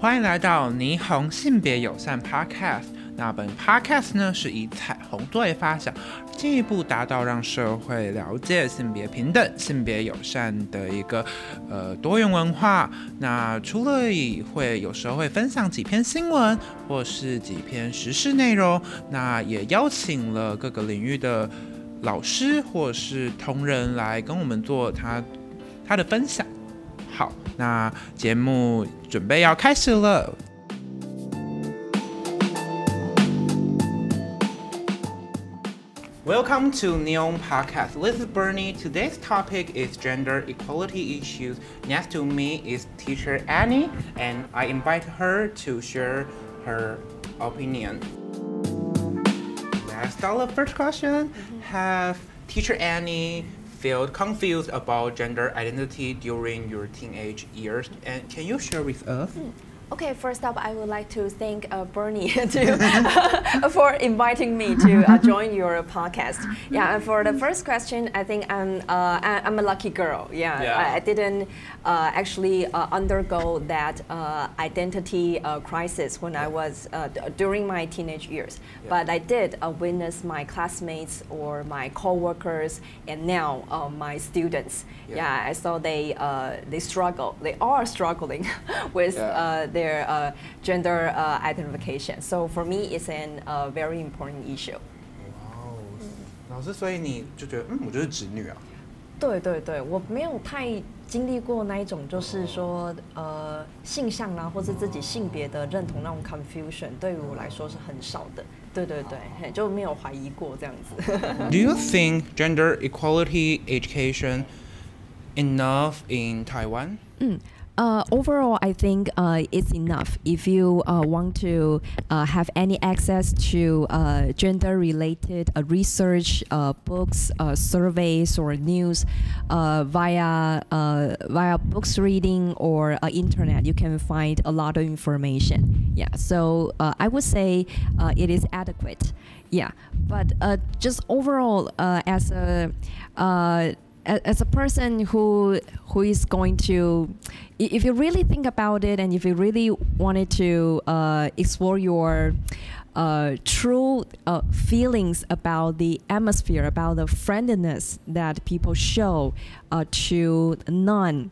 欢迎来到霓虹性别友善 Podcast。那本 Podcast 呢是以彩虹作为发想，进一步达到让社会了解性别平等、性别友善的一个呃多元文化。那除了以会有时候会分享几篇新闻或是几篇时事内容，那也邀请了各个领域的老师或是同仁来跟我们做他他的分享。好，那节目准备要开始了。Welcome to Neon Podcast. This is Bernie. Today's topic is gender equality issues. Next to me is teacher Annie, and I invite her to share her opinion. Let's start the first question. Have teacher Annie felt confused about gender identity during your teenage years, and can you share with us? Hmm. Okay, first up, I would like to thank uh, Bernie to, for inviting me to uh, join your podcast. Yeah, and for the first question, I think I'm uh, I'm a lucky girl. Yeah, Yeah. I, I didn't uh, actually uh, undergo that uh, identity crisis when I was d- during my teenage years, but I did witness my classmates or my coworkers and now my students. Yeah. Yeah, I saw they they struggle. They are struggling with Yeah their uh, gender uh, identification. So for me, it's an uh, very important issue. 哇哦，老师，所以你就觉得，嗯，我就是直女啊。对对对，我没有太经历过那一种，就是说，呃，性向啦，或是自己性别的认同那种 confusion，对于我来说是很少的。对对对，嘿就没有怀疑过这样子。 Do you think gender equality education enough in Taiwan? Uh, overall, I think uh, it's enough. If you uh, want to uh, have any access to uh, gender-related uh, research, books, surveys, or news via via books reading or internet, you can find a lot of information. Yeah, so I would say it is adequate. Yeah, but just overall, as a as a person who who is going to if you really think about it and if you really wanted to uh, explore your uh, true uh, feelings about the atmosphere about the friendliness that people show uh, to non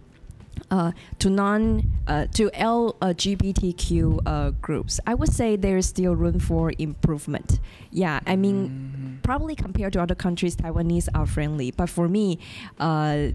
uh, to non uh, to LGBTQ uh, groups, I would say there is still room for improvement. Yeah, I mean, probably compared to other countries, Taiwanese are friendly, but for me, uh,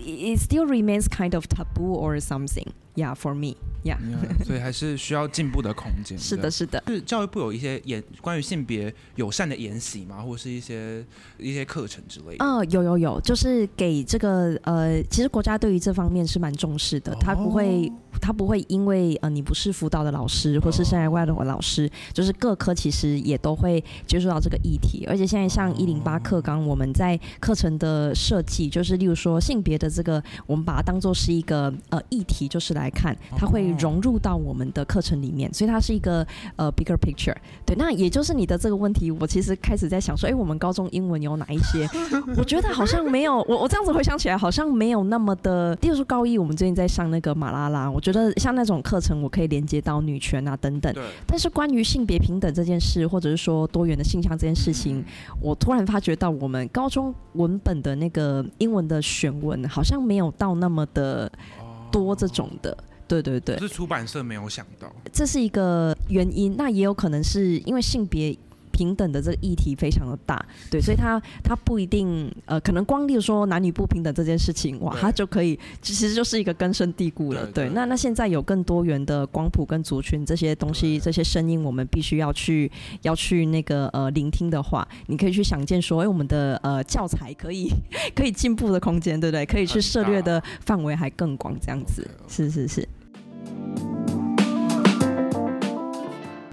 it still remains kind of taboo or something. Yeah, for me. Yeah. Yeah, 所以还是需要进步的空间。是的，是的。是教育部有一些演关于性别友善的研习吗？或是一些一些课程之类的？哦，有有有，就是给这个呃，其实国家对于这方面是蛮重视的，他不会他不会因为呃你不是辅导的老师或是生涯外的老师，就是各科其实也都会接触到这个议题，而且现在像一零八课纲，我们在课程的设计，就是例如说性别的这个，我们把它当做是一个呃议题，就是来看，它会融入到我们的课程里面，所以它是一个呃 bigger picture。对，那也就是你的这个问题，我其实开始在想说，哎，我们高中英文有哪一些？我觉得好像没有，我我这样子回想起来，好像没有那么的。例如说高一，我们最近在上那个马拉拉，我觉得像那种课程，我可以连接到女权啊等等。对。但是关于性别平等这件事，或者是说多元的性向这件事情，我突然发觉到我们高中文本的那个英文的选文，好像没有到那么的多这种的。对对对，是出版社没有想到，这是一个原因。那也有可能是因为性别平等的这个议题非常的大，对，所以它它不一定呃，可能光例如说男女不平等这件事情，哇，它就可以其实就是一个根深蒂固了。对，对，那那现在有更多元的光谱跟族群这些东西，这些声音，我们必须要去要去那个呃聆听的话，你可以去想见说，哎，我们的呃教材可以 可以进步的空间，对不对？可以去涉略的范围还更广，这样子，是是是。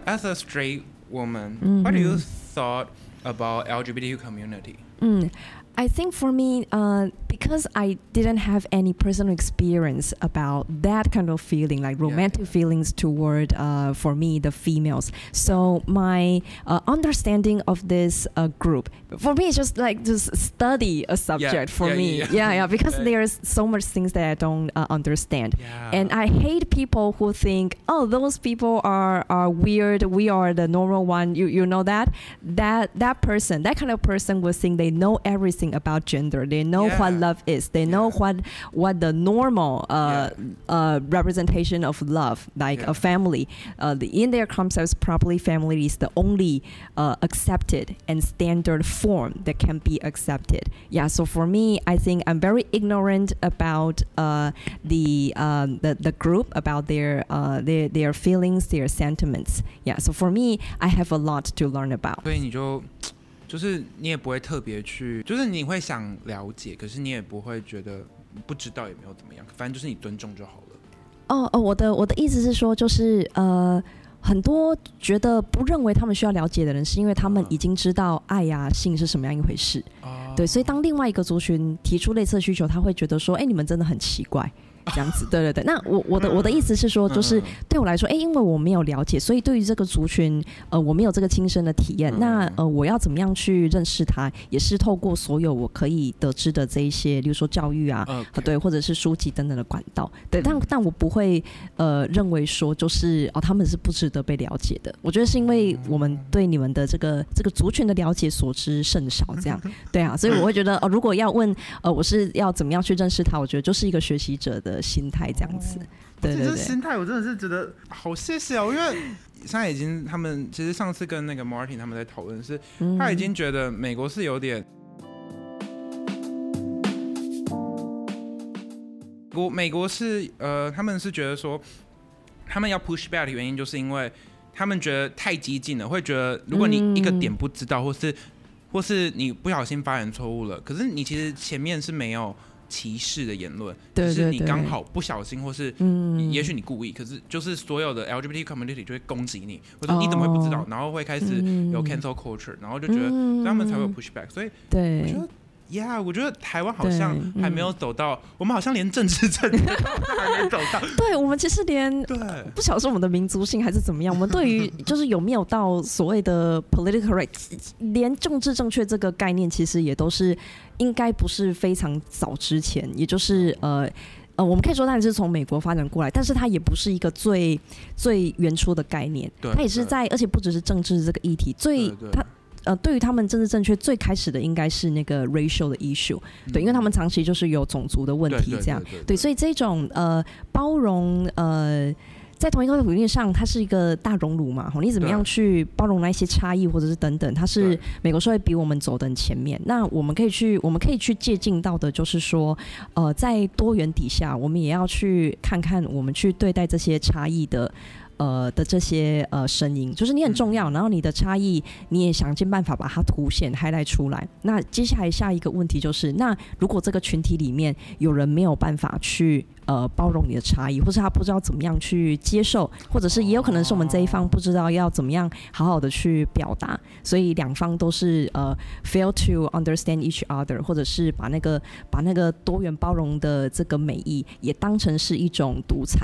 As a straight woman, Mhm. what do you thought about LGBT community? 嗯 I think for me, uh, because I didn't have any personal experience about that kind of feeling, like romantic yeah. feelings toward, uh, for me, the females. So my uh, understanding of this uh, group, for me, it's just like just study a subject Yeah, for me. yeah, Yeah, because there's so much things that I don't uh, understand. And I hate people who think, oh, those people are, are weird. We are the normal one. You you know that that that person, that kind of person will think they know everything about gender. They know what Yeah. love is. They know Yeah. what what the normal uh, uh, representation of love, like Yeah. a family. Uh, the, in their concepts, probably family is the only uh, accepted and standard form that can be accepted. Yeah. So for me, I think I'm very ignorant about uh, the, um, the the group about their uh, their their feelings, their sentiments. Yeah. So for me, I have a lot to learn about. 所以你就 就是你也不会特别去，就是你会想了解，可是你也不会觉得不知道也没有怎么样，反正就是你尊重就好了。哦哦，我的我的意思是说，就是呃，很多觉得不认为他们需要了解的人，是因为他们已经知道爱呀、性是什么样一回事。哦对，所以当另外一个族群提出类似的需求，他会觉得说，哎，你们真的很奇怪。这样子，对对对。那我我的我的意思是说，就是嗯对我来说，哎，因为我没有了解，所以对于这个族群，呃，我没有这个亲身的体验。嗯。那呃，我要怎么样去认识他，也是透过所有我可以得知的这一些，例如说教育啊，对，或者是书籍等等的管道，对，但嗯。但我不会呃认为说就是哦他们是不值得被了解的，我觉得是因为我们对你们的这个这个族群的了解所知甚少，这样，对啊，所以我会觉得哦，如果要问呃我是要怎么样去认识他，我觉得就是一个学习者的心态这样子，对对对，这心态我真的是觉得好谢谢哦，因为现在已经他们其实上次跟那个 Martin 他们在讨论是，嗯。他已经觉得美国是有点，国美国是呃他们是觉得说他们要 push back 的原因就是因为他们觉得太激进了，会觉得如果你一个点不知道，或是或是你不小心发言错误了，可是你其实前面是没有歧视的言论，对对只是你刚好不小心或是。嗯也许你故意，可是就是所有的 LGBT community 就会攻击你，或者你怎么会不知道？哦然后会开始有 cancel culture，、然后就觉得他们才会有 push back。所以我对觉得，Yeah，我觉得台湾好像还没有走到，我们好像连政治正确都还没走到。对，我们其实连对，不晓得是我们的民族性还是怎么样，我们对于 就是有没有到所谓的 political correct，连政治正确这个概念，其实也都是应该不是非常早之前，也就是呃。呃，我们可以说它是从美国发展过来，但是它也不是一个最最原初的概念，对它也是在，而且不只是政治这个议题，最它呃，对于他们政治正确最开始的应该是那个 racial 的 issue，对，因为他们长期就是有种族的问题这样，对所以这种呃包容呃。在同一个土地上，它是一个大熔炉嘛，吼，你怎么样去包容那些差异，或者是等等，它是美国社会比我们走的很前面。那我们可以去，我们可以去借鉴到的，就是说，呃，在多元底下，我们也要去看看，我们去对待这些差异的。呃的这些呃声音，就是你很重要，然后你的差异你也想尽办法把它凸显 highlight 出来。那接下来下一个问题就是，那如果这个群体里面有人没有办法去呃包容你的差异，或是他不知道怎么样去接受，或者是也有可能是我们这一方不知道要怎么样好好的去表达，所以两方都是呃 fail to understand each other，或者是把那个把那个多元包容的这个美意也当成是一种独裁。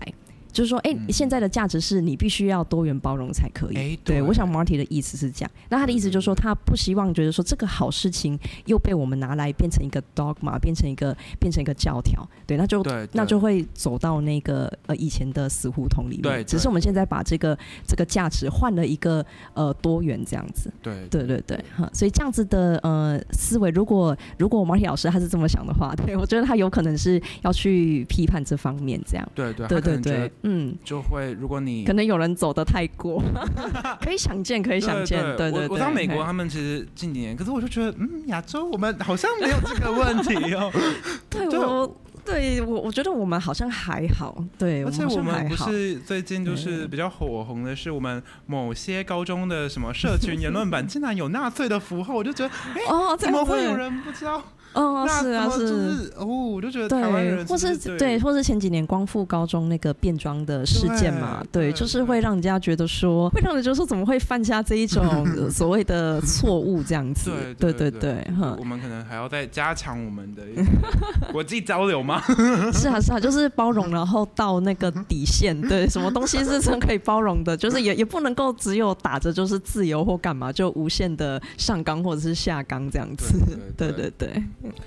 就是说，哎、欸，现在的价值是你必须要多元包容才可以。欸、对，我想 Marty 的意思是这样。那他的意思就是说，他不希望觉得说这个好事情又被我们拿来变成一个 dogma，变成一个变成一个教条。对，那就那就会走到那个呃以前的死胡同里面。对，只是我们现在把这个这个价值换了一个呃多元这样子。对，对对对，哈，所以这样子的呃思维，如果如果 Marty 老师他是这么想的话，对我觉得他有可能是要去批判这方面这样。对对对对对，嗯，就会。如果你可能有人走的太过，可以想见，可以想见。对对，我我知道美国他们其实近几年，可是我就觉得，嗯，亚洲我们好像没有这个问题哦。对，我对我我觉得我们好像还好。对，而且我们不是最近就嗯是比较火红的是，我们某些高中的什么社群言论版 竟然有纳粹的符号，我就觉得，哎、欸，哦，怎么会有人不知道？哦，是啊，是哦，我就觉得台湾人或是对，或是前几年光复高中那个变装的事件嘛，对，就是会让人家觉得说，会让人觉得说怎么会犯下这一种 所谓的错误这样子？对对对对，我们可能还要再加强我们的 国际交流吗？是啊是啊，就是包容，然后到那个底线，对，什么东西是真可以包容的，就是也也不能够只有打着就是自由或干嘛，就无限的上纲或者是下纲这样子，对对对。Okay.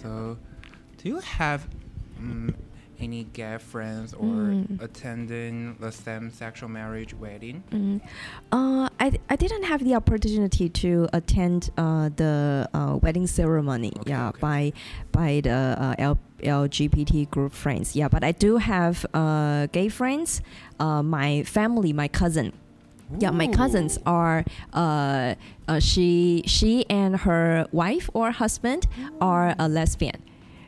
So, do you have um, any gay friends or mm. attending the same-sexual marriage wedding? Mm. Uh, I I didn't have the opportunity to attend uh, the uh, wedding ceremony. Okay, yeah, okay. by by the uh, L LGBT group friends. Yeah, but I do have uh, gay friends. Uh, my family, my cousin yeah, my cousins are uh, uh, she she and her wife or husband are a lesbian.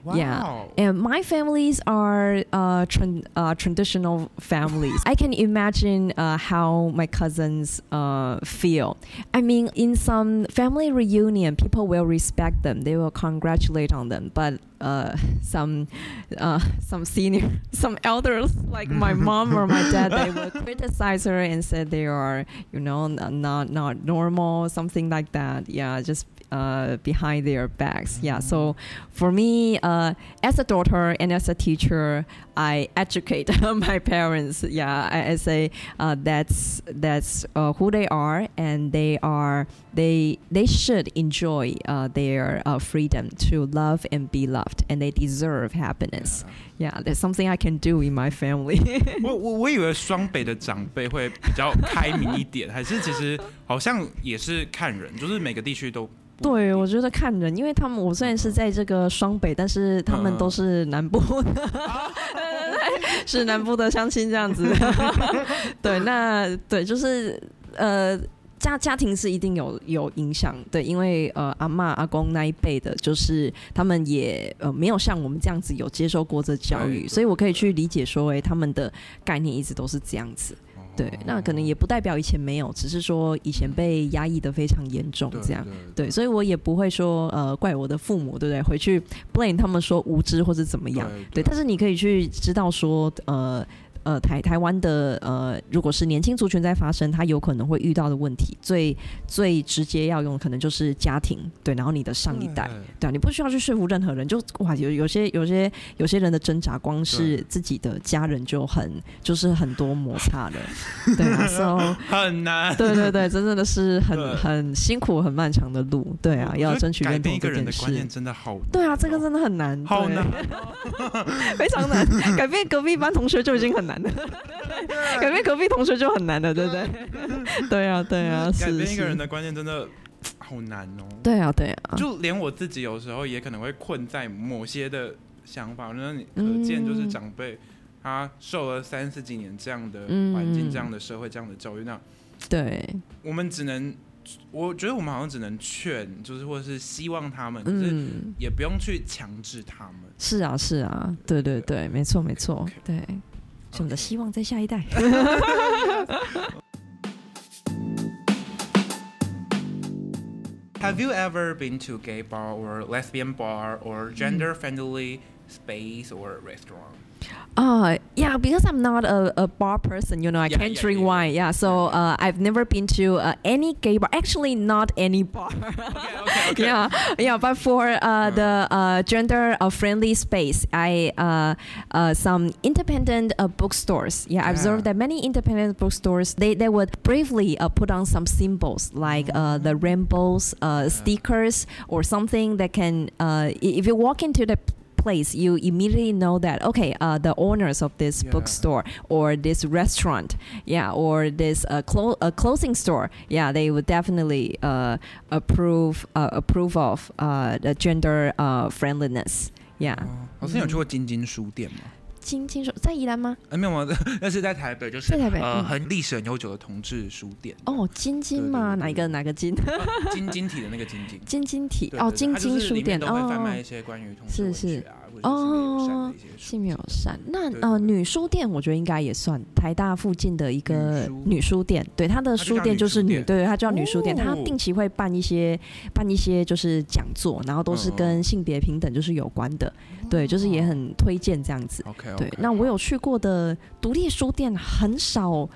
Wow. Yeah, and my families are uh, tra- uh, traditional families. I can imagine uh, how my cousins uh, feel. I mean, in some family reunion, people will respect them. They will congratulate on them. But uh, some uh, some senior, some elders like my mom or my dad, they will criticize her and said they are, you know, not not normal, something like that. Yeah, just uh, behind their backs. Yeah. So for me, uh, as a daughter and as a teacher, I educate my parents. Yeah, I, I say uh, that's that's uh, who they are, and they are they they should enjoy uh, their uh, freedom to love and be loved, and they deserve happiness. Yeah, yeah that's something I can do in my family. 我我我以为双北的长辈会比较开明一点，还是其实好像也是看人，就是每个地区都。 对，我觉得看人，因为他们我虽然是在这个双北，但是他们都是南部的，是南部的 相亲这样子。对，那对，就是呃家家庭是一定有有影响，对，因为呃阿妈阿公那一辈的，就是他们也呃没有像我们这样子有接受过这教育，所以我可以去理解说，哎，他们的概念一直都是这样子。对，那可能也不代表以前没有，只是说以前被压抑的非常严重，这样。对，所以我也不会说呃怪我的父母，对不对？回去 blame 他们说无知或者怎么样，对，对，对，对。但是你可以去知道说呃。呃，台台湾的呃，如果是年轻族群在发生，他有可能会遇到的问题，最最直接要用的可能就是家庭，对，然后你的上一代，对。啊，你不需要去说服任何人，就哇，有有些有些有些人的挣扎，光是自己的家人就很就是很多摩擦的，对啊，so 很难，对对对，真正的是很很辛苦、很漫长的路，对啊，要争取认同这件事，真的好，对啊，这个真的很难，好难，非常难，改变隔壁班同学就已经很难。改变隔壁同学就很难的，对不对？对 啊，对啊，改变一个人的观念真的好难哦。对啊，对啊，就连我自己有时候也可能会困在某些的想法。那你可见，就是长辈他受了三十几年这样的环境、这样的社会、这样的教育，那对，我们只能，我觉得我们好像只能劝，就是或者是希望他们，可是也不用去强制他们。是啊，是啊，对对对，没错没错，对。我们的希望在下一代。Have you ever been to gay bar or lesbian bar or gender friendly space or restaurant? Uh, yeah, because I'm not a, a bar person, you know, I yeah, can't yeah, drink yeah, wine. Yeah, so uh, I've never been to uh, any gay bar. Actually, not any bar. okay, okay, okay. Yeah, yeah. But for uh, the uh, gender friendly space, I uh, uh, some independent uh, bookstores. Yeah, I observed that many independent bookstores they, they would briefly uh, put on some symbols like uh, the rainbows, uh, stickers, or something that can. Uh, if you walk into the place, you immediately know that okay, uh, the owners of this yeah. bookstore or this restaurant, yeah, or this uh, clo- a clothing store, yeah, they would definitely uh, approve uh, approve of uh, the gender uh, friendliness, yeah. 老师有去过晶晶书店吗？ 金金书在宜兰吗？呃，没有，那是在台北，就是在台北，呃，很历史很悠久的同志书店。哦，金金吗？哪一个哪个金？晶晶 体的那个晶晶。晶晶体哦，晶晶书店都会贩卖一些关于同志文学啊，是是哦，性别友善。那呃，女书店我觉得应该也算台大附近的一个女书。店，对，它的书店就是女，对，它叫女书店，它定期会办一些办一些就是讲座，然后都是跟性别平等就是有关的，对，就是也很推荐这样子。OK，对，那我有去过的独立书店很少。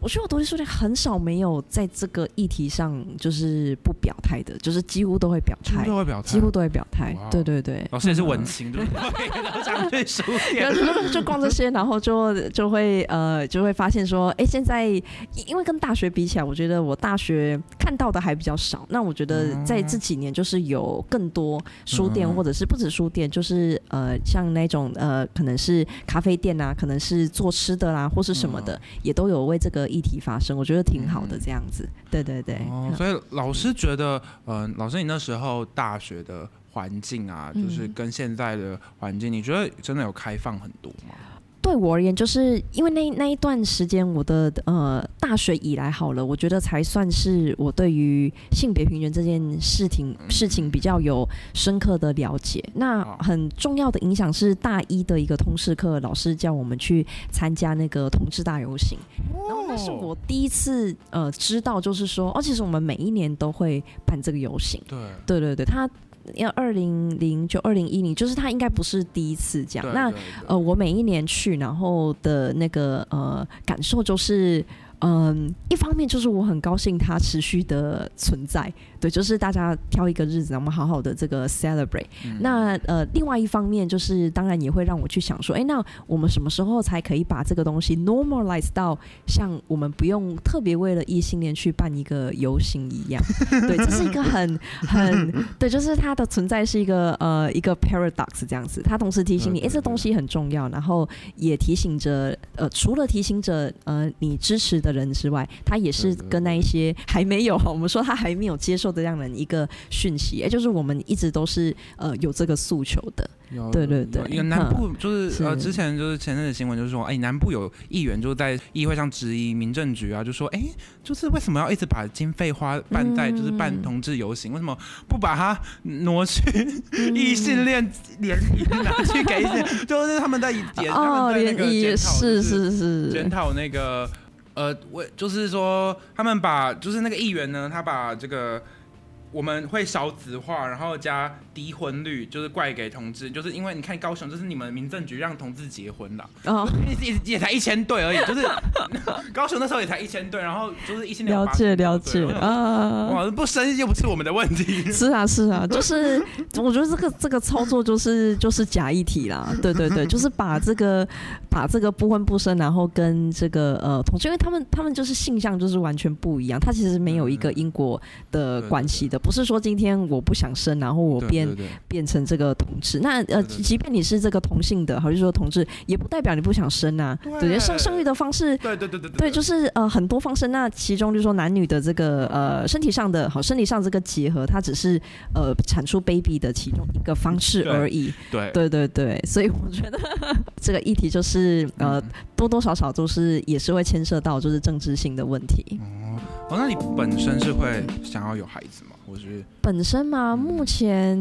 我觉得我独立书店很少没有在这个议题上就是不表态的，就是几乎都会表态，几乎都会表态，几乎都会表态。对对对，老师也是文青，对不对？然后想去书店，就就逛这些，然后就就会呃就会发现说，哎，现在因为跟大学比起来，我觉得我大学看到的还比较少。那我觉得在这几年，就是有更多书店，或者是不止书店，就是呃像那种呃可能是咖啡店啊，可能是做吃的啦，或是什么的，也都有为这个。议题发生，我觉得挺好的，这样子，嗯、对对对。哦，所以老师觉得，嗯、呃，老师你那时候大学的环境啊，就是跟现在的环境，你觉得真的有开放很多吗？对我而言，就是因为那那一段时间，我的呃大学以来好了，我觉得才算是我对于性别平权这件事情事情比较有深刻的了解。那很重要的影响是大一的一个通识课，老师叫我们去参加那个同志大游行，然后那是我第一次呃知道，就是说哦，其实我们每一年都会办这个游行。对对对对，他。要二零零就二零一零，就是他应该不是第一次这样。对对对，那呃，我每一年去，然后的那个呃感受就是。嗯，一方面就是我很高兴它持续的存在，对，就是大家挑一个日子，我们好好的这个 celebrate。嗯、那呃，另外一方面就是，当然也会让我去想说，哎，那我们什么时候才可以把这个东西 normalize 到像我们不用特别为了异性恋去办一个游行一样？对，这是一个很很对，就是它的存在是一个呃一个 paradox 这样子，它同时提醒你，哎，这东西很重要，然后也提醒着呃，除了提醒着呃你支持的。人之外，他也是跟那一些还没有，我们说他还没有接受的这样的一个讯息，也就是我们一直都是呃有这个诉求的。对对对，一个南部就是呃之前就是前阵子新闻就是说，哎，南部有议员就在议会上质疑民政局啊，就说，哎，就是为什么要一直把经费花办在就是办同志游行，为什么不把它挪去异性恋联谊拿去给一些，就是他们在检哦联谊是是是检讨那个。呃，我就是说，他们把就是那个议员呢，他把这个。我们会少子化，然后加低婚率，就是怪给同志，就是因为你看高雄，就是你们民政局让同志结婚了，哦，也也才一千对而已，就是 高雄那时候也才一千对，然后就是一千了解了解。啊，哇，不生又不是我们的问题，是啊是啊，就是我觉得这个这个操作就是就是假议题啦，对对对，就是把这个把这个不婚不生，然后跟这个呃同志，因为他们他们就是性向就是完全不一样，他其实没有一个因果的关系的。不是说今天我不想生，然后我变变成这个同志。那呃，即便你是这个同性的，还是说同志，也不代表你不想生啊。对，生生育的方式，对对对对对，就是呃很多方式。那其中就是说男女的这个呃身体上的好，身体上这个结合，它只是呃产出 baby 的其中一个方式而已。对对对对，所以我觉得 这个议题就是呃多多少少都是也是会牵涉到就是政治性的问题。哦，那你本身是会想要有孩子吗？我是本身嘛，目前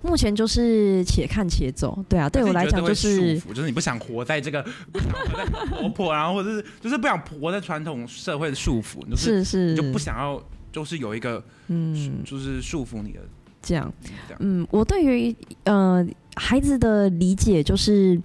目前就是且看且走。对啊，对我来讲就是，就是你不想活在这个，不想活在婆婆，然后或者是就是不想活在传统社会的束缚，就是是就不想要，就是有一个嗯，就是束缚你的这样。嗯，我对于呃孩子的理解就是，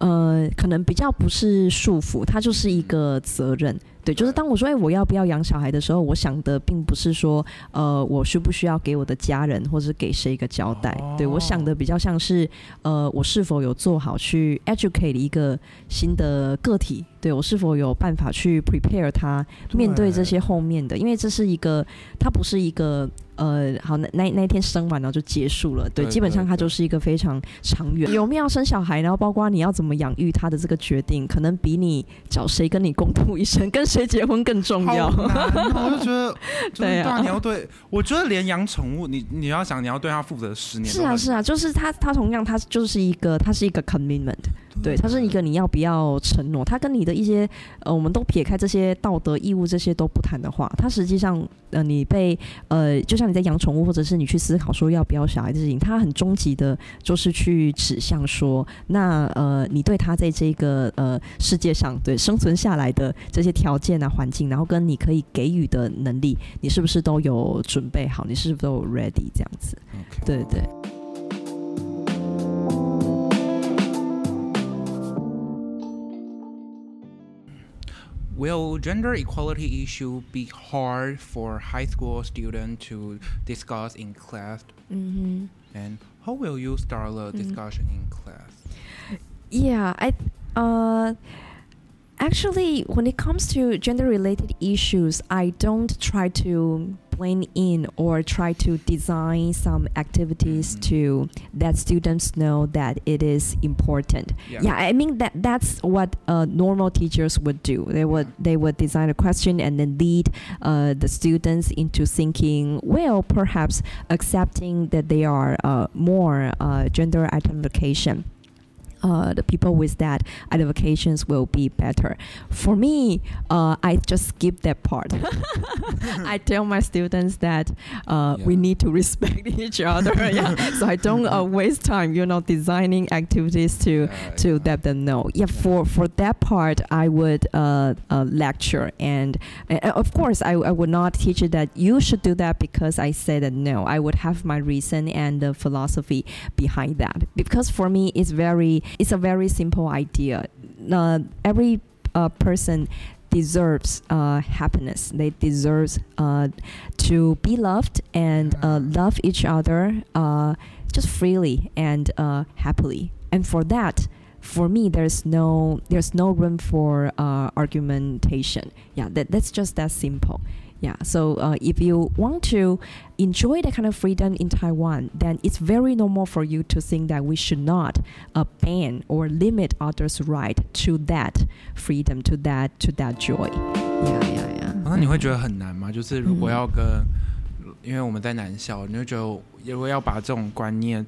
呃，可能比较不是束缚，它就是一个责任。对，就是当我说“哎，我要不要养小孩”的时候，我想的并不是说，呃，我需不需要给我的家人或者是给谁一个交代。对，我想的比较像是，呃，我是否有做好去 educate 一个新的个体。对，我是否有办法去 prepare 他面对这些后面的？因为这是一个，它不是一个呃，好，那那那天生完然后就结束了。对，对基本上它就是一个非常长远。有没有生小孩，然后包括你要怎么养育他的这个决定，可能比你找谁跟你共度一生，跟谁结婚更重要。我就觉得，对啊，你要对，我觉得连养宠物，你你要想你要对他负责十年。是啊，是啊，就是他他同样他就是一个他是一个 commitment。对，它是一个你要不要承诺，它跟你的一些呃，我们都撇开这些道德义务这些都不谈的话，它实际上呃，你被呃，就像你在养宠物，或者是你去思考说要不要小孩的事情，它很终极的，就是去指向说，那呃，你对它在这个呃世界上对生存下来的这些条件啊、环境，然后跟你可以给予的能力，你是不是都有准备好？你是不是都有 ready 这样子.对对。Will gender equality issue be hard for high school students to discuss in class? Mm-hmm. And how will you start the discussion mm-hmm. in class? Yeah, I uh actually when it comes to gender related issues, I don't try to in or try to design some activities mm-hmm. to that students know that it is important. Yeah, yeah I mean that that's what uh, normal teachers would do. They would yeah. they would design a question and then lead uh, the students into thinking, well, perhaps accepting that they are uh, more uh, gender identification uh, the people with that identifications will be better. For me, uh, I just skip that part. I tell my students that uh, yeah. we need to respect each other. yeah. So I don't uh, waste time, you know, designing activities to to let them know. Yeah. For for that part, I would uh, uh, lecture, and of course, I, I would not teach you that you should do that because I said that no. I would have my reason and the philosophy behind that because for me, it's very it's a very simple idea. Uh, every uh, person deserves uh, happiness. They deserve uh, to be loved and uh, love each other uh, just freely and happily. And for that, for me, there's no there's no room for argumentation. Yeah, that that's just that simple. Yeah, so uh, if you want to enjoy that kind of freedom in Taiwan, then it's very normal for you to think that we should not uh, ban or limit others' right to that freedom, to that to that joy. Yeah, yeah, yeah. 那你会觉得很难吗？就是如果要跟， 因为我们在南校，你会觉得。如果要把这种观念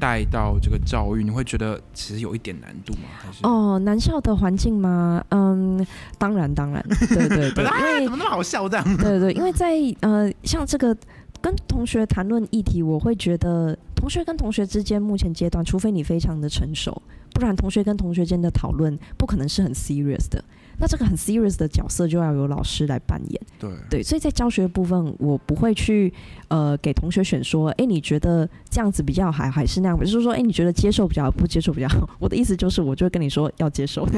带到这个教育，嗯、你会觉得其实有一点难度吗？还是哦，南校的环境吗？嗯，当然当然，对对对，因为怎么那么好笑这样？对对，因为在呃，像这个跟同学谈论议题，我会觉得同学跟同学之间，目前阶段，除非你非常的成熟，不然同学跟同学间的讨论不可能是很 serious 的。那这个很 serious 的角色就要由老师来扮演。对对，所以在教学部分，我不会去呃给同学选说，哎，你觉得这样子比较好，还是那样？就是说，哎，你觉得接受比较好，不接受比较好？我的意思就是，我就会跟你说要接受。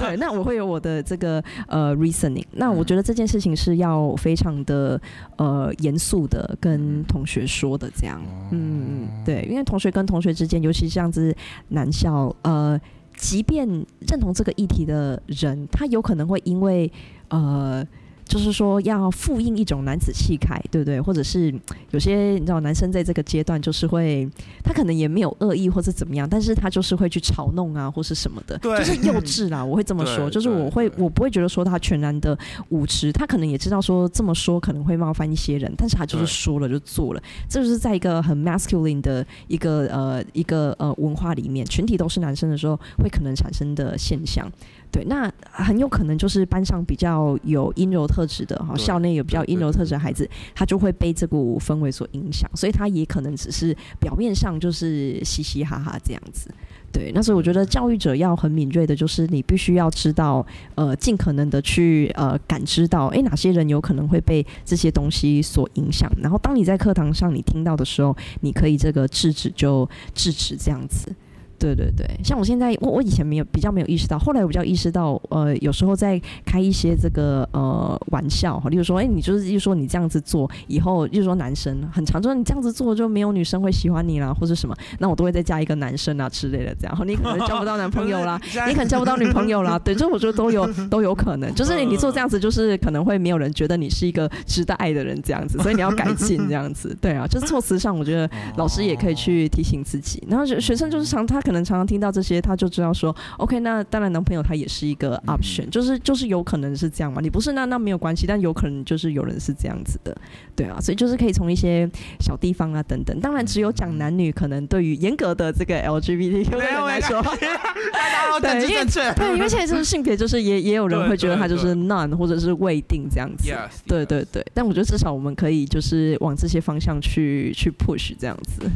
对，那我会有我的这个呃 reasoning。那我觉得这件事情是要非常的呃严肃的跟同学说的，这样。嗯，对，因为同学跟同学之间，尤其这样子男校呃。即便认同这个议题的人，他有可能会因为呃。就是说要复印一种男子气概，对不对？或者是有些你知道，男生在这个阶段就是会，他可能也没有恶意或者怎么样，但是他就是会去嘲弄啊，或是什么的，对，就是幼稚啦。我会这么说，就是我会，我不会觉得说他全然的无知，他可能也知道说这么说可能会冒犯一些人，但是他就是说了就做了。这就是在一个很 masculine 的一个呃一个呃文化里面，群体都是男生的时候，会可能产生的现象。对，那很有可能就是班上比较有阴柔特质的哈，校内有比较阴柔特质的孩子，他就会被这股氛围所影响，所以他也可能只是表面上就是嘻嘻哈哈这样子。对，那所以我觉得教育者要很敏锐的，就是你必须要知道，呃，尽可能的去呃感知到，诶，哪些人有可能会被这些东西所影响，然后当你在课堂上你听到的时候，你可以这个制止就制止这样子。对对对，像我现在，我我以前没有比较没有意识到，后来我比较意识到，呃，有时候在开一些这个呃玩笑哈，例如说，哎，你就是，例如说你这样子做，以后，例如说男生很常说你这样子做就没有女生会喜欢你啦，或者什么，那我都会再加一个男生啊之类的，这样，你可能交不到男朋友啦，你可能交不到女朋友啦，对，就我觉得都有都有可能，就是你做这样子，就是可能会没有人觉得你是一个值得爱的人这样子，所以你要改进这样子，对啊，就是措辞上，我觉得老师也可以去提醒自己，然后学生就是常他。可能常常听到这些，他就知道说，OK，那当然男朋友他也是一个 option，嗯、就是就是有可能是这样嘛。你不是那那没有关系，但有可能就是有人是这样子的，对啊，所以就是可以从一些小地方啊等等。当然，只有讲男女，可能对于严格的这个人来说，对，因为对，因为现在就是性别，就是也也有人会觉得他就是 none 或者是未定这样子。对对对，但我觉得至少我们可以就是往这些方向去去 push 这样子。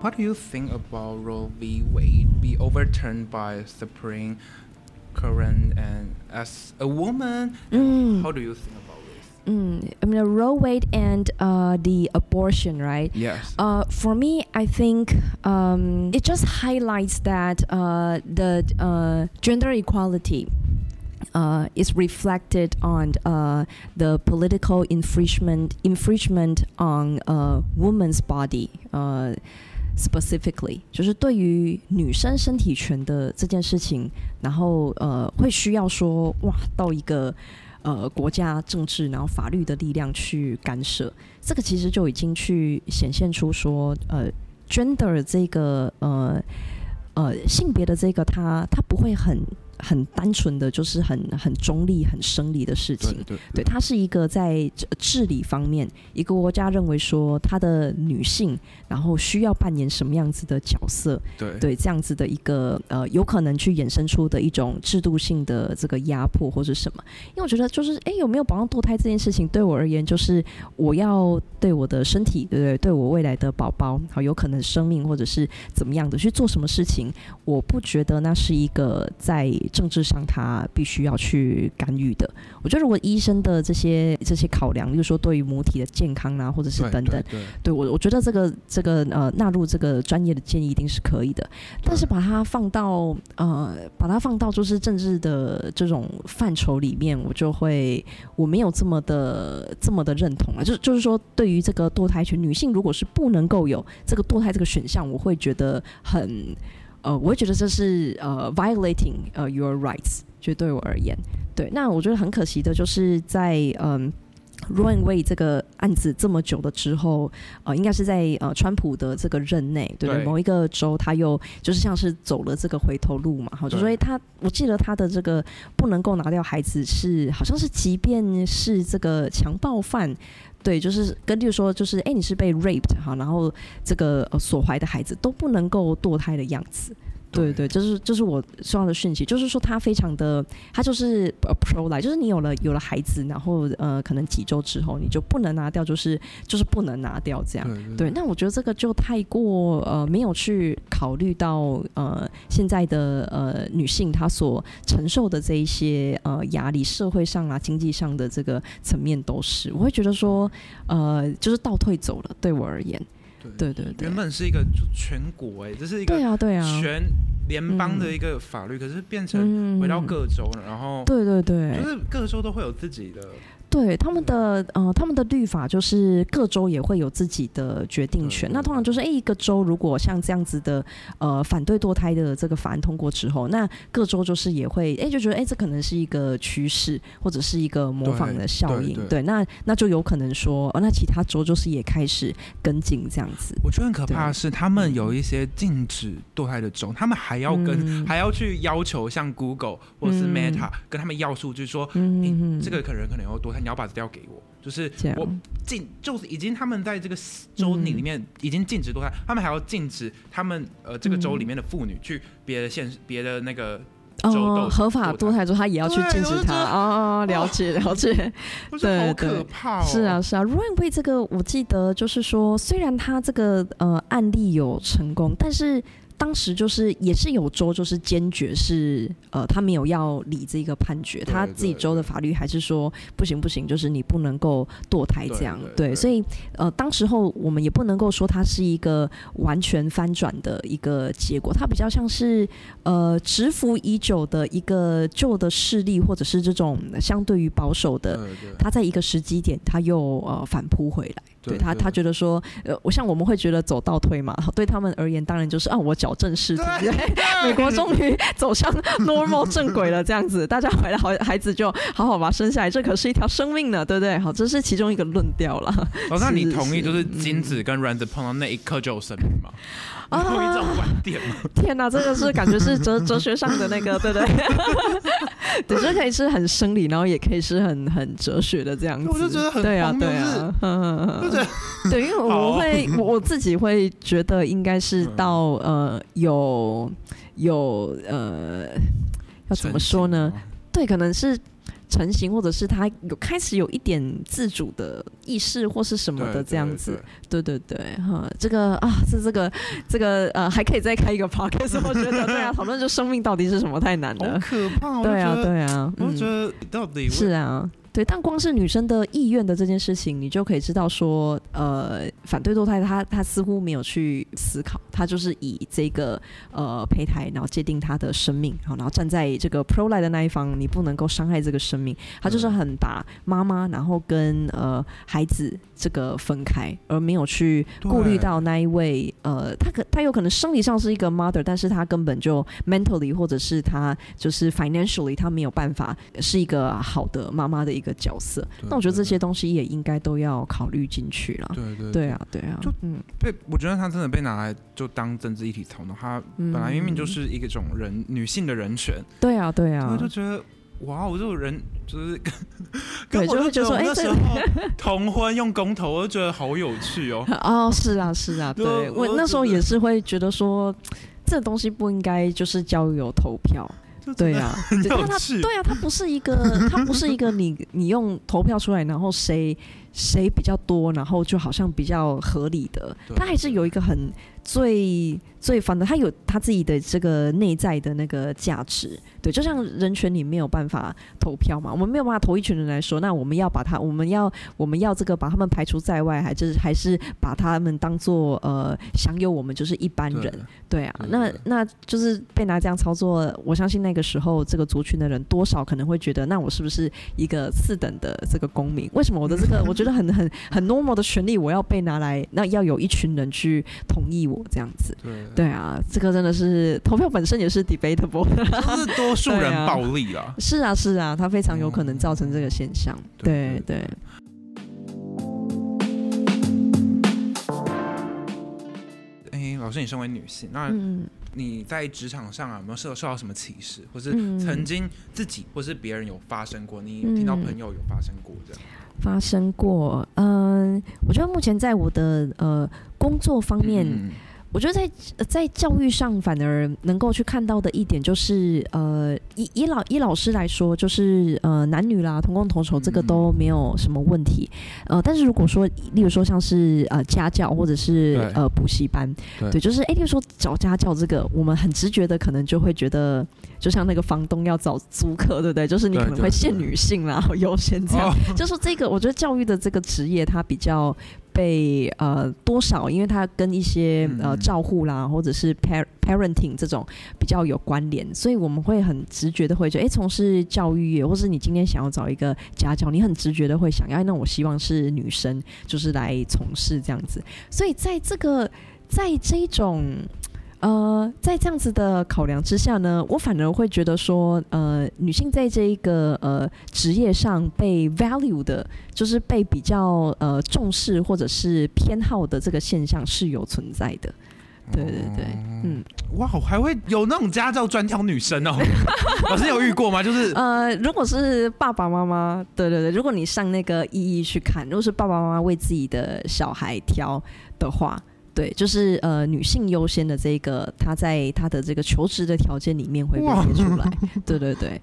What do you think about Roe v. Wade be overturned by Supreme Court? And as a woman, mm. how do you think about this? Mm. I mean, Roe Wade and uh, the abortion, right? Yes. Uh, for me, I think um, it just highlights that uh, the uh, gender equality. Uh, is reflected on uh, the political infringement infringement on a woman's body. Specifically，就是对于女生身体权的这件事情，然后呃，会需要说哇，到一个呃国家政治，然后法律的力量去干涉，这个其实就已经去显现出说呃，gender 这个呃呃性别的这个它它不会很。很单纯的就是很很中立、很生理的事情。对，对，对，对，它是一个在治理方面，一个国家认为说他的女性，然后需要扮演什么样子的角色。对，对，这样子的一个呃，有可能去衍生出的一种制度性的这个压迫或者什么。因为我觉得就是，哎，有没有保障堕胎这件事情，对我而言，就是我要对我的身体，对不对？对我未来的宝宝，好，有可能生命或者是怎么样的去做什么事情，我不觉得那是一个在。政治上，他必须要去干预的。我觉得，如果医生的这些这些考量，比如说对于母体的健康啊，或者是等等，对，对我我觉得这个这个呃纳入这个专业的建议一定是可以的。但是把它放到呃把它放到就是政治的这种范畴里面，我就会我没有这么的这么的认同啊。就就是说，对于这个堕胎权，女性如果是不能够有这个堕胎这个选项，我会觉得很。呃，我会觉得这是呃 violating 呃 your rights，就对我而言，对。那我觉得很可惜的就是在嗯、呃、Roe v. 这个案子这么久了之后，呃，应该是在呃川普的这个任内，对，对某一个州他又就是像是走了这个回头路嘛，好，就说他，我记得他的这个不能够拿掉孩子是好像是即便是这个强暴犯。对，就是根据说，就是哎，你是被 raped 哈，然后这个呃所怀的孩子都不能够堕胎的样子。对对，这、就是这、就是我收到的讯息，就是说他非常的，他就是 pro life，就是你有了有了孩子，然后呃，可能几周之后你就不能拿掉，就是就是不能拿掉这样。对，对，那我觉得这个就太过呃，没有去考虑到呃现在的呃女性她所承受的这一些呃压力，社会上啊、经济上的这个层面都是，我会觉得说呃，就是倒退走了，对我而言。对对对，原本是一个全国哎、欸，这是一个全联邦的一个法律，可是变成回到各州了，然后对对对，就是各州都会有自己的。对他们的呃，他们的律法就是各州也会有自己的决定权。那通常就是，哎，一个州如果像这样子的呃反对堕胎的这个法案通过之后，那各州就是也会哎就觉得哎这可能是一个趋势或者是一个模仿的效应。对，对对那那就有可能说，哦，那其他州就是也开始跟进这样子。我觉得很可怕的是，他们有一些禁止堕胎的州，他们还要跟、嗯、还要去要求像 Google 或者是 Meta、嗯、跟他们要数，就是说，嗯，这个可能可能要堕胎。你要把资料给我，就是我禁，就是已经他们在这个州里面已经禁止堕胎，嗯，他们还要禁止他们呃这个州里面的妇女去别的县、别的那个州哦合法堕胎之后，他也要去禁止他。哦，了解 了解，对，好可怕哦，是啊是啊. Wade 这个我记得就是说，虽然他这个呃案例有成功，但是。当时就是也是有州就是坚决是呃他没有要理这个判决，他自己州的法律还是说不行不行，就是你不能够堕胎这样，对，所以呃当时候我们也不能够说它是一个完全翻转的一个结果，它比较像是呃蛰伏已久的一个旧的势力，或者是这种相对于保守的，他在一个时机点他又呃反扑回来，对他他觉得说呃我像我们会觉得走倒退嘛，对他们而言当然就是啊我脚。矫正视体，美国终于走向 normal 正轨了，这样子，大家怀了好孩子就好好把生下来，这可是一条生命呢，对不对？好，这是其中一个论调了。哦，那你同意就是精子跟卵子碰到那一刻就有生命吗？啊，同意这种观点吗？天哪，这个是感觉是哲 哲学上的那个，对不对？对，这可以是很生理，然后也可以是很很哲学的这样子。我就觉得很对啊，对啊，对，因为我会我我自己会觉得应该是到呃有有呃要怎么说呢？对，可能是。成型，或者是他有开始有一点自主的意识，或是什么的这样子，对。对对，哈，这个啊，是这个这个呃，还可以再开一个 podcast，我觉得对啊，讨论就生命到底是什么太难了，好可怕，对啊对啊，我觉得到底是啊。对，但光是女生的意愿的这件事情，你就可以知道说，呃，反对堕胎，他他似乎没有去思考，他就是以这个呃胚胎，然后界定他的生命，好，然后站在这个 pro life 的那一方，你不能够伤害这个生命，他就是很把妈妈，然后跟呃孩子这个分开，而没有去顾虑到那一位，呃，他可他有可能生理上是一个 mother，但是他根本就 mentally 或者是他就是 financially 他没有办法是一个好的妈妈的一个角色，那我觉得这些东西也应该都要考虑进去了。对对对，啊，对啊，就嗯，被我觉得他真的被拿来就当政治议题讨论，他本来明明就是一个种人、嗯、女性的人权。对啊，对啊，我就觉得哇，我这种人就是跟，对，就会觉得说，哎，这时候同婚用公投，我就觉得好有趣哦。哦，是啊，是啊，对我那时候也是会觉得说，这东西不应该就是交友投票。对呀、啊，对他对呀、啊，它不是一个，它不是一个你你用投票出来，然后谁谁比较多，然后就好像比较合理的，它还是有一个很。最最烦的，他有他自己的这个内在的那个价值，对，就像人权，你没有办法投票嘛，我们没有办法投一群人来说，那我们要把他，我们要我们要这个把他们排除在外，还是还是把他们当做呃享有我们就是一般人，对，对啊，那那就是被拿这样操作，我相信那个时候这个族群的人多少可能会觉得，那我是不是一个次等的这个公民？为什么我的这个我觉得很很很 normal 的权利，我要被拿来，那要有一群人去同意我？这样子，对对啊，这个真的是投票本身也是 debatable，就是多数人暴力啊，是啊是啊，它非常有可能造成这个现象，嗯、对对。哎，老师，你身为女性，那你在职场上啊，有没有受受到什么歧视，或是曾经自己或是别人有发生过？你听到朋友有发生过这样？发生过，嗯、呃，我觉得目前在我的呃工作方面。嗯我觉得在在教育上，反而能够去看到的一点就是，呃，以以老以老师来说，就是呃男女啦同工同酬，这个都没有什么问题。呃，但是如果说，例如说像是呃家教或者是呃补习班，对，对就是哎，例如说找家教这个，我们很直觉的可能就会觉得，就像那个房东要找租客，对不对？就是你可能会限女性啦，优先这样。就是这个，我觉得教育的这个职业，它比较。被呃多少，因为它跟一些呃照护啦，或者是 par parenting 这种比较有关联，所以我们会很直觉的会觉得，哎，从事教育业，或是你今天想要找一个家教，你很直觉的会想要，那我希望是女生，就是来从事这样子。所以在这个在这种。呃，在这样子的考量之下呢，我反而会觉得说，呃，女性在这一个呃职业上被 value 的，就是被比较呃重视或者是偏好的这个现象是有存在的。对对对，嗯，哇，还会有那种家教专挑女生哦？老师有遇过吗？就是呃，如果是爸爸妈妈，对对对，如果你上那个一一去看，如果是爸爸妈妈为自己的小孩挑的话。对，就是呃，女性优先的这个，她在她的这个求职的条件里面会被列出来。对对对，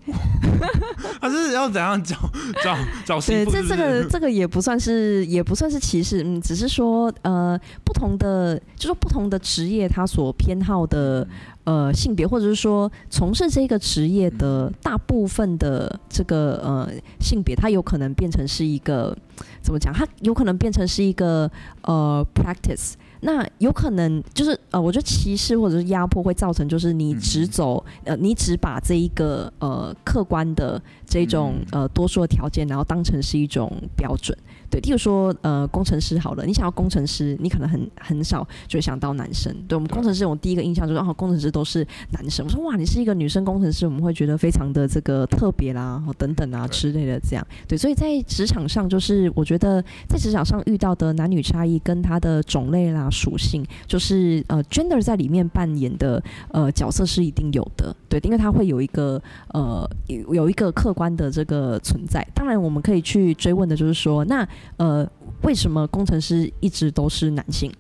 他是要怎样找找 找？对，这这个这个也不算是也不算是歧视，嗯，只是说呃，不同的，就是不同的职业，他所偏好的呃性别，或者是说从事这个职业的大部分的这个呃性别，它有可能变成是一个怎么讲？它有可能变成是一个呃 practice。那有可能就是呃，我觉得歧视或者是压迫会造成，就是你只走、嗯、呃，你只把这一个呃客观的这种呃多数的条件，然后当成是一种标准。对，例如说，呃，工程师好了，你想要工程师，你可能很很少就会想到男生。对我们工程师，我第一个印象就是，哦，工程师都是男生。我说，哇，你是一个女生工程师，我们会觉得非常的这个特别啦，等等啊之类的这样。对，所以在职场上，就是我觉得在职场上遇到的男女差异跟它的种类啦、属性，就是呃，gender 在里面扮演的呃角色是一定有的。对，因为它会有一个呃有有一个客观的这个存在。当然，我们可以去追问的就是说，那呃，为什么工程师一直都是男性？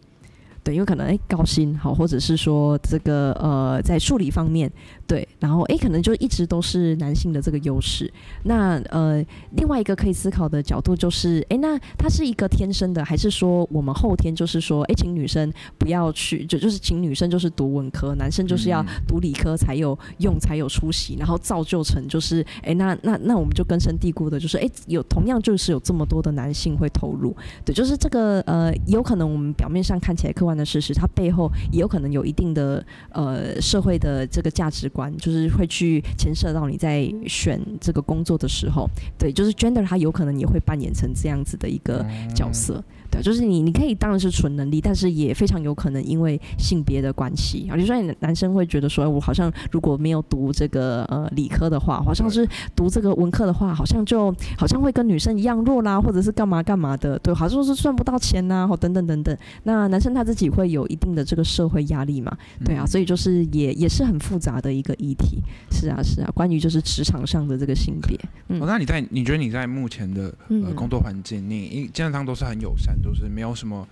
对，因为可能诶高薪好，或者是说这个呃在数理方面对，然后诶可能就一直都是男性的这个优势。那呃另外一个可以思考的角度就是，诶那他是一个天生的，还是说我们后天就是说，诶请女生不要去，就就是请女生就是读文科，男生就是要读理科才有用才有出息，然后造就成就是诶那那那我们就根深蒂固的就是诶有同样就是有这么多的男性会投入，对，就是这个呃有可能我们表面上看起来客观的事实，它背后也有可能有一定的呃社会的这个价值观，就是会去牵涉到你在选这个工作的时候，对，就是 gender 它有可能也会扮演成这样子的一个角色。对，就是你，你可以当然是纯能力，但是也非常有可能因为性别的关系。啊，比如说男生会觉得说，我好像如果没有读这个呃理科的话，好像是读这个文科的话，好像就好像会跟女生一样弱啦，或者是干嘛干嘛的，对，好像是赚不到钱呐、啊，或等等等等。那男生他自己会有一定的这个社会压力嘛，对啊，所以就是也也是很复杂的一个议题。是啊，是啊，关于就是职场上的这个性别。嗯，哦，那你在你觉得你在目前的呃工作环境，你基本上都是很友善。都是没有什么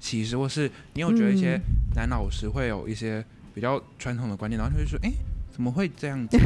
歧视，或是你有觉得一些男老师会有一些比较传统的观念，然后就会说，哎。怎么会这样子？应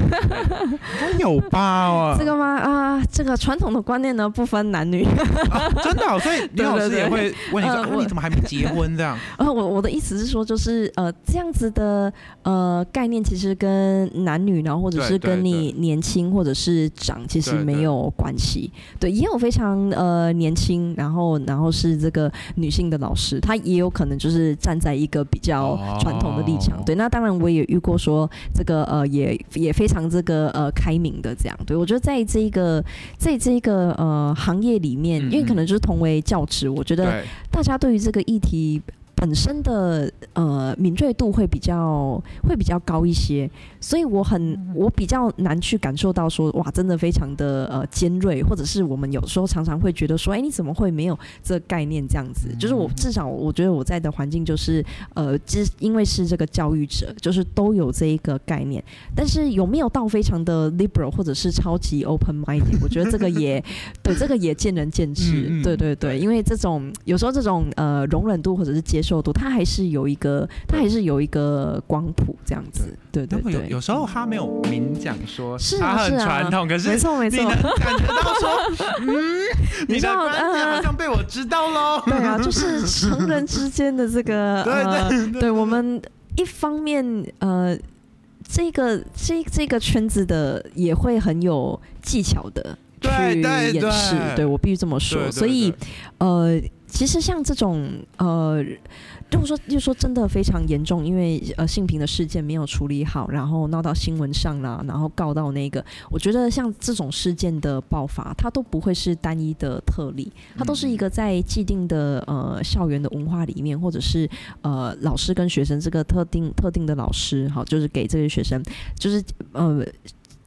该有吧？这个吗？啊，这个传统的观念呢，不分男女。啊、真的、哦，所以李老师也会问你说：“啊、你怎么还没结婚？”这样。呃，我我的意思是说，就是呃，这样子的呃概念，其实跟男女，然后或者是跟你年轻或者是长，其实没有关系。对，也有非常呃年轻，然后然后是这个女性的老师，她也有可能就是站在一个比较传统的立场。哦、对，那当然我也遇过说这个呃。也也非常这个呃开明的这样，对，我觉得在这个在这个呃行业里面，因为可能就是同为教职，我觉得大家对于这个议题。本身的呃敏锐度会比较会比较高一些，所以我很我比较难去感受到说哇，真的非常的呃尖锐，或者是我们有时候常常会觉得说，哎，你怎么会没有这个概念这样子？就是我至少我觉得我在的环境就是呃，其实因为是这个教育者，就是都有这一个概念，但是有没有到非常的 liberal 或者是超级 open minded？我觉得这个也 对，这个也见仁见智。对对对，因为这种有时候这种呃容忍度或者是接受。度，它还是有一个，它还是有一个光谱这样子，对。对对。有有时候他没有明讲说是他很传统，可是没错没错，感觉 到说，嗯，你的观点好像被我知道喽。对啊，就是成人之间的这个 对，对我们一方面呃，这个这这个圈子的也会很有技巧的去掩饰，对。我必须这么说，所以呃。其实像这种呃，如果说就说真的非常严重，因为呃性平的事件没有处理好，然后闹到新闻上了，然后告到那个，我觉得像这种事件的爆发，它都不会是单一的特例，它都是一个在既定的呃校园的文化里面，或者是呃老师跟学生这个特定特定的老师，好，就是给这些学生，就是呃。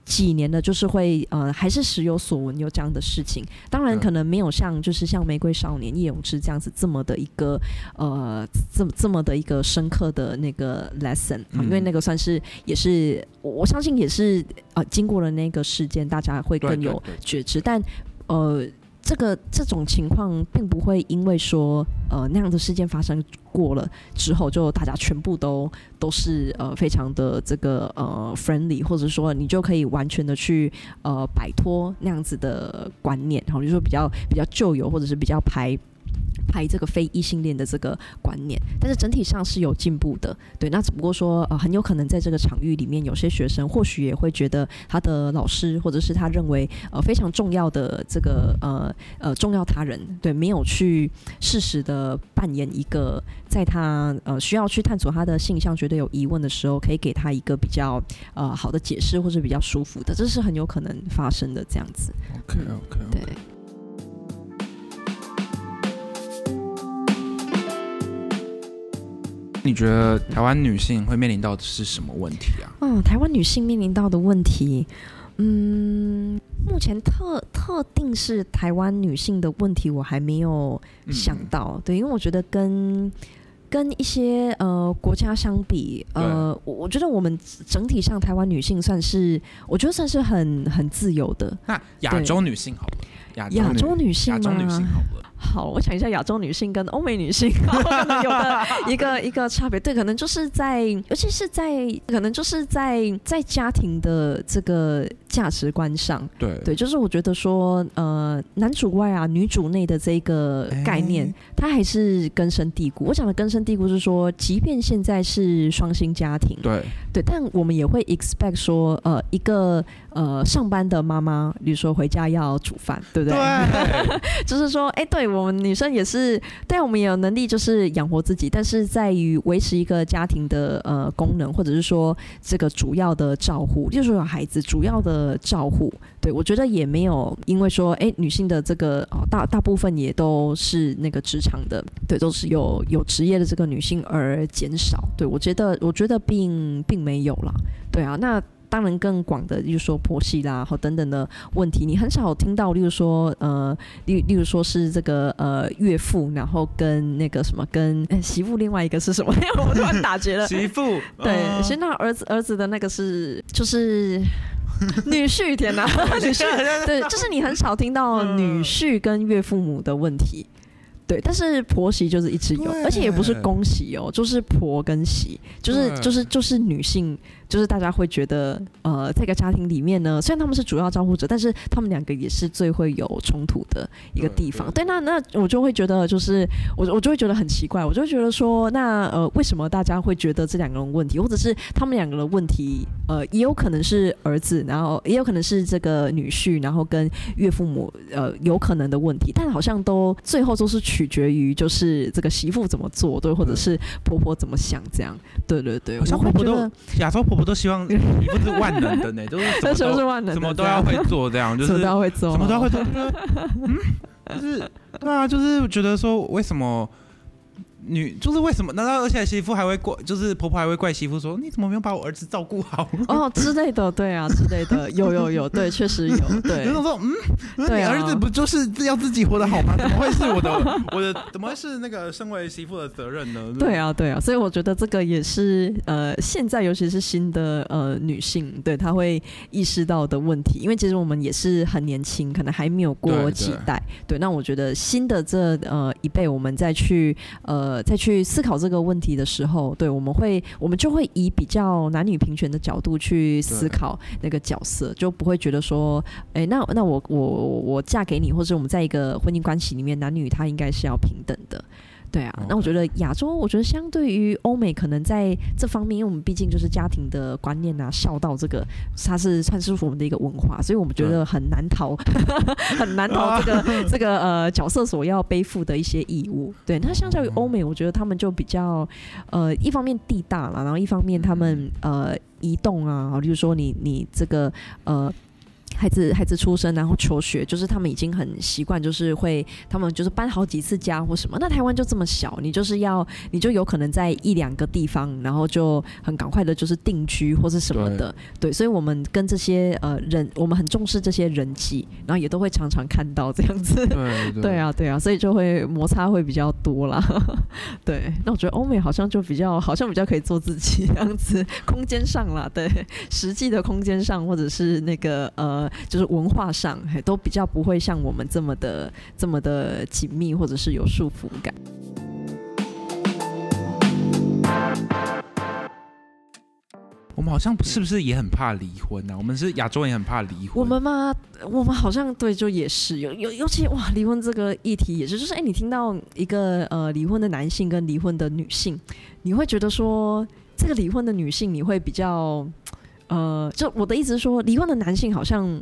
几年的，就是会呃，还是时有所闻有这样的事情。当然，可能没有像就是像《玫瑰少年》叶永志这样子这么的一个呃，这么这么的一个深刻的那个 lesson，嗯，因为那个算是也是我相信也是呃，经过了那个事件，大家会更有觉知。但呃。这个这种情况并不会因为说呃那样的事件发生过了之后，就大家全部都都是呃非常的这个呃 friendly，或者说你就可以完全的去呃摆脱那样子的观念，然后就说比较比较旧友或者是比较排排这个非异性恋的这个观念，但是整体上是有进步的。对，那只不过说呃，很有可能在这个场域里面，有些学生或许也会觉得他的老师或者是他认为呃非常重要的这个呃呃重要他人，对，没有去适时的扮演一个在他呃需要去探索他的性向觉得有疑问的时候，可以给他一个比较呃好的解释或者比较舒服的，这是很有可能发生的这样子。OK OK. 对。你觉得台湾女性会面临到的是什么问题啊？嗯，台湾女性面临到的问题，嗯，目前特特定是台湾女性的问题，我还没有想到。嗯、对，因为我觉得跟跟一些呃国家相比，呃，我我觉得我们整体上台湾女性算是，我觉得算是很很自由的。那亚洲女性好了，亚洲，洲女性？亚洲女性好了。好，我想一下，亚洲女性跟欧美女性 可能有的一个一个差别，对，可能就是在，尤其是在，可能就是在在家庭的这个价值观上，对。对，就是我觉得说，呃，男主外啊，女主内的这个概念，欸、它还是根深蒂固。我讲的根深蒂固是说，即便现在是双薪家庭，对对，但我们也会 expect 说，呃，一个呃上班的妈妈，比如说回家要煮饭，对不对？对 就是说，哎、欸，对。我们女生也是，对，我们也有能力，就是养活自己，但是在于维持一个家庭的呃功能，或者是说这个主要的照护，就是说有孩子主要的照护。对，我觉得也没有因为说，哎，女性的这个哦大大部分也都是那个职场的，对，都是有有职业的这个女性而减少。对，我觉得，我觉得并并没有啦。对啊，那。当然，更广的，例如说婆媳啦，或等等的问题，你很少听到。例如说，呃，例例如说是这个呃岳父，然后跟那个什么跟媳妇，另外一个是什么？我突然打结了。媳妇对，现在儿子儿子的那个是就是 女婿，天哪，女婿对，就是你很少听到女婿跟岳父母的问题。对，但是婆媳就是一直有，而且也不是公媳哦，就是婆跟媳，就是就是就是女性。就是大家会觉得，呃，这个家庭里面呢，虽然他们是主要照顾者，但是他们两个也是最会有冲突的一个地方。对，那那我就会觉得，就是我我就会觉得很奇怪，我就会觉得说，那呃，为什么大家会觉得这两个人问题，或者是他们两个的问题，呃，也有可能是儿子，然后也有可能是这个女婿，然后跟岳父母，呃，有可能的问题，但好像都最后都是取决于就是这个媳妇怎么做，对，或者是婆婆怎么想这样。对对对，好像婆婆都亚洲婆。我都希望你不是万能的呢，就是什么都万能，什么都要会做，这样就是什么都要会做，什么都要会做。嗯，就是对啊，就是觉得说为什么。女就是为什么？难道而且媳妇还会怪，就是婆婆还会怪媳妇说，你怎么没有把我儿子照顾好哦之类的？对啊，之类的，有有有，对，确实有。对，有种说，嗯，对、啊，你儿子不就是要自己活得好吗？怎么会是我的我的怎么会是那个身为媳妇的责任呢？对啊，对啊，所以我觉得这个也是呃，现在尤其是新的呃女性，对她会意识到的问题，因为其实我们也是很年轻，可能还没有过几代。对，那我觉得新的这呃一辈，我们再去呃。呃，再去思考这个问题的时候，对，我们会，我们就会以比较男女平权的角度去思考那个角色，就不会觉得说，哎、欸，那那我我我嫁给你，或者我们在一个婚姻关系里面，男女他应该是要平等的。对啊.那我觉得亚洲，我觉得相对于欧美，可能在这方面，因为我们毕竟就是家庭的观念啊，孝道这个，它是算是我们的一个文化，所以我们觉得很难逃，很难逃这个这个呃角色所要背负的一些义务。对，那相较于欧美，我觉得他们就比较呃，一方面地大了，然后一方面他们呃移动啊，比如说你你这个呃。孩子孩子出生，然后求学，就是他们已经很习惯，就是会他们就是搬好几次家或什么。那台湾就这么小，你就是要你就有可能在一两个地方，然后就很赶快的，就是定居或是什么的。对，对，所以我们跟这些呃人，我们很重视这些人际，然后也都会常常看到这样子。对，对，对啊，对啊，所以就会摩擦会比较多啦。对，那我觉得欧美好像就比较好像比较可以做自己这样子，空间上啦，对，实际的空间上或者是那个呃。就是文化上，都比较不会像我们这么的、这么的紧密，或者是有束缚感。我们好像是不是也很怕离婚呢、啊？我们是亚洲人也很怕离婚。我们嘛？我们好像对，就也是有有，尤其哇，离婚这个议题也是，就是哎，你听到一个呃离婚的男性跟离婚的女性，你会觉得说这个离婚的女性你会比较呃，就我的意思是说，离婚的男性好像。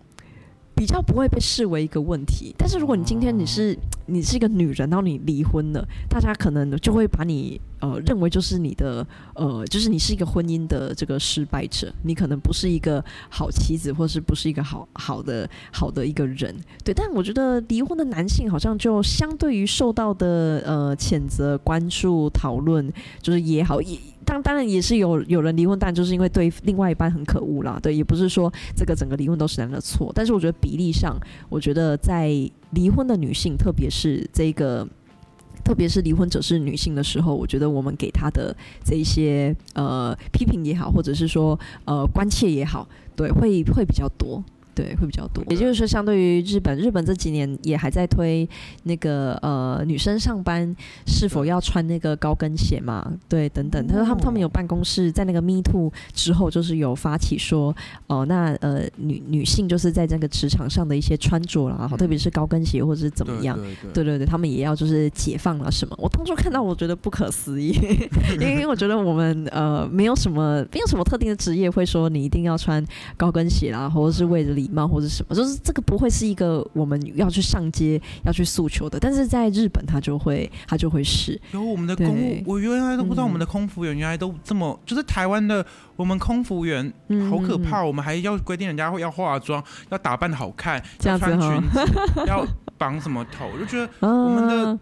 比较不会被视为一个问题，但是如果你今天你是你是一个女人，然后你离婚了，大家可能就会把你呃认为就是你的呃就是你是一个婚姻的这个失败者，你可能不是一个好妻子，或是不是一个好好的好的一个人，对。但我觉得离婚的男性好像就相对于受到的呃谴责、关注、讨论，就是也好也。当当然也是有有人离婚，但就是因为对另外一半很可恶啦。对，也不是说这个整个离婚都是男的错。但是我觉得比例上，我觉得在离婚的女性，特别是这个，特别是离婚者是女性的时候，我觉得我们给她的这一些呃批评也好，或者是说呃关切也好，对，会会比较多。对，会比较多。也就是说，相对于日本，日本这几年也还在推那个呃，女生上班是否要穿那个高跟鞋嘛？对，等等。他说他们他们有办公室在那个 Me Too 之后，就是有发起说，哦、呃，那呃女女性就是在这个职场上的一些穿着啦，好，特别是高跟鞋或者是怎么样？对对对，对对对，他们也要就是解放了什么？我当初看到，我觉得不可思议，因为我觉得我们呃没有什么没有什么特定的职业会说你一定要穿高跟鞋啦，或者是为了礼貌或者什么，就是这个不会是一个我们要去上街要去诉求的，但是在日本他就会他就会是。有我们的公务，我原来都不知道我们的空服员原来都这么，嗯、就是台湾的我们空服员好可怕，嗯、我们还要规定人家要化妆，要打扮的好看，要穿裙子，要绑什么头，我就觉得我们的、啊、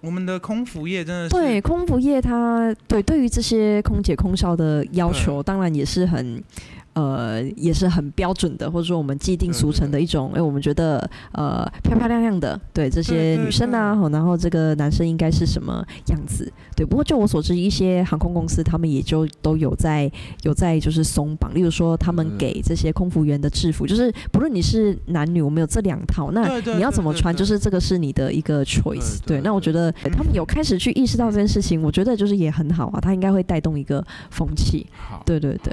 我们的空服业真的是对空服业它对对于这些空姐空少的要求，当然也是很。呃，也是很标准的，或者说我们既定俗成的一种，哎、欸，我们觉得呃漂漂亮亮的，对这些女生啊，然后这个男生应该是什么样子？对，不过就我所知，一些航空公司他们也就都有在有在就是松绑，例如说他们给这些空服员的制服，就是不论你是男女，我们有这两套，那你要怎么穿，就是这个是你的一个 choice。对，那我觉得他们有开始去意识到这件事情，我觉得就是也很好啊，他应该会带动一个风气。对对对。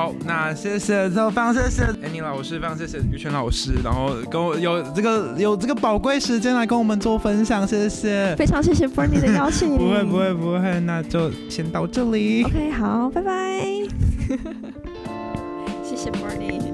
好，那谢谢，就非常谢谢，哎，宁老师，非常谢谢于泉老师，然后跟我，有这个有这个宝贵时间来跟我们做分享，谢谢，非常谢谢 Bernie 的邀请，不会不会不会，那就先到这里。OK，好，拜拜。谢谢 Bernie。